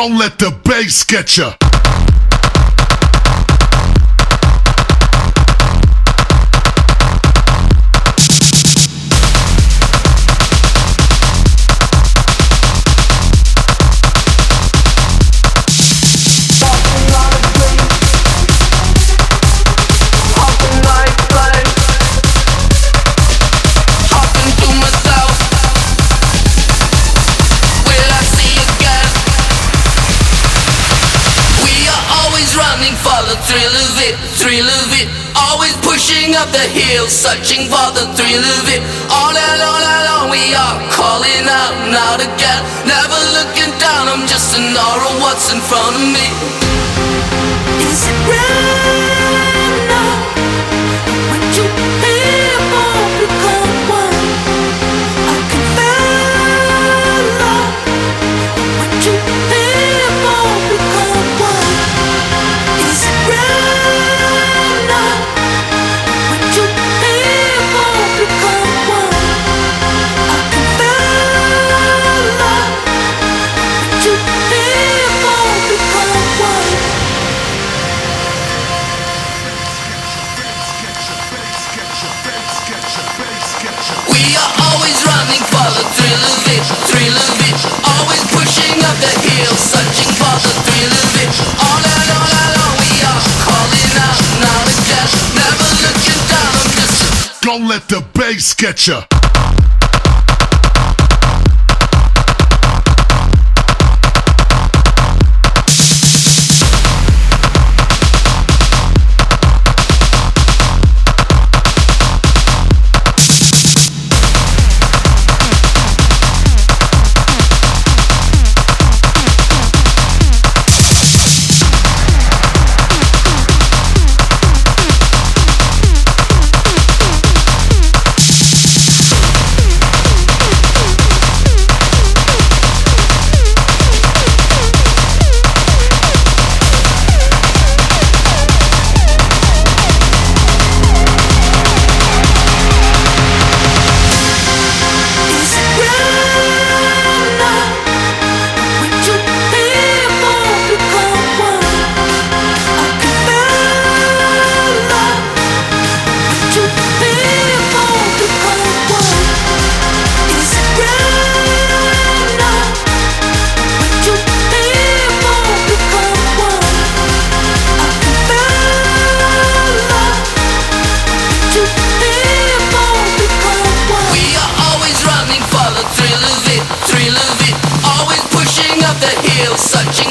Don't let the bass get you. thrill of it, thrill of it. Always pushing up the hill, searching for the thrill of it. All alone, all we are calling out now to get. Never looking down, I'm just an aura, what's in front of me? Is it real? let the bass get ya. Searching.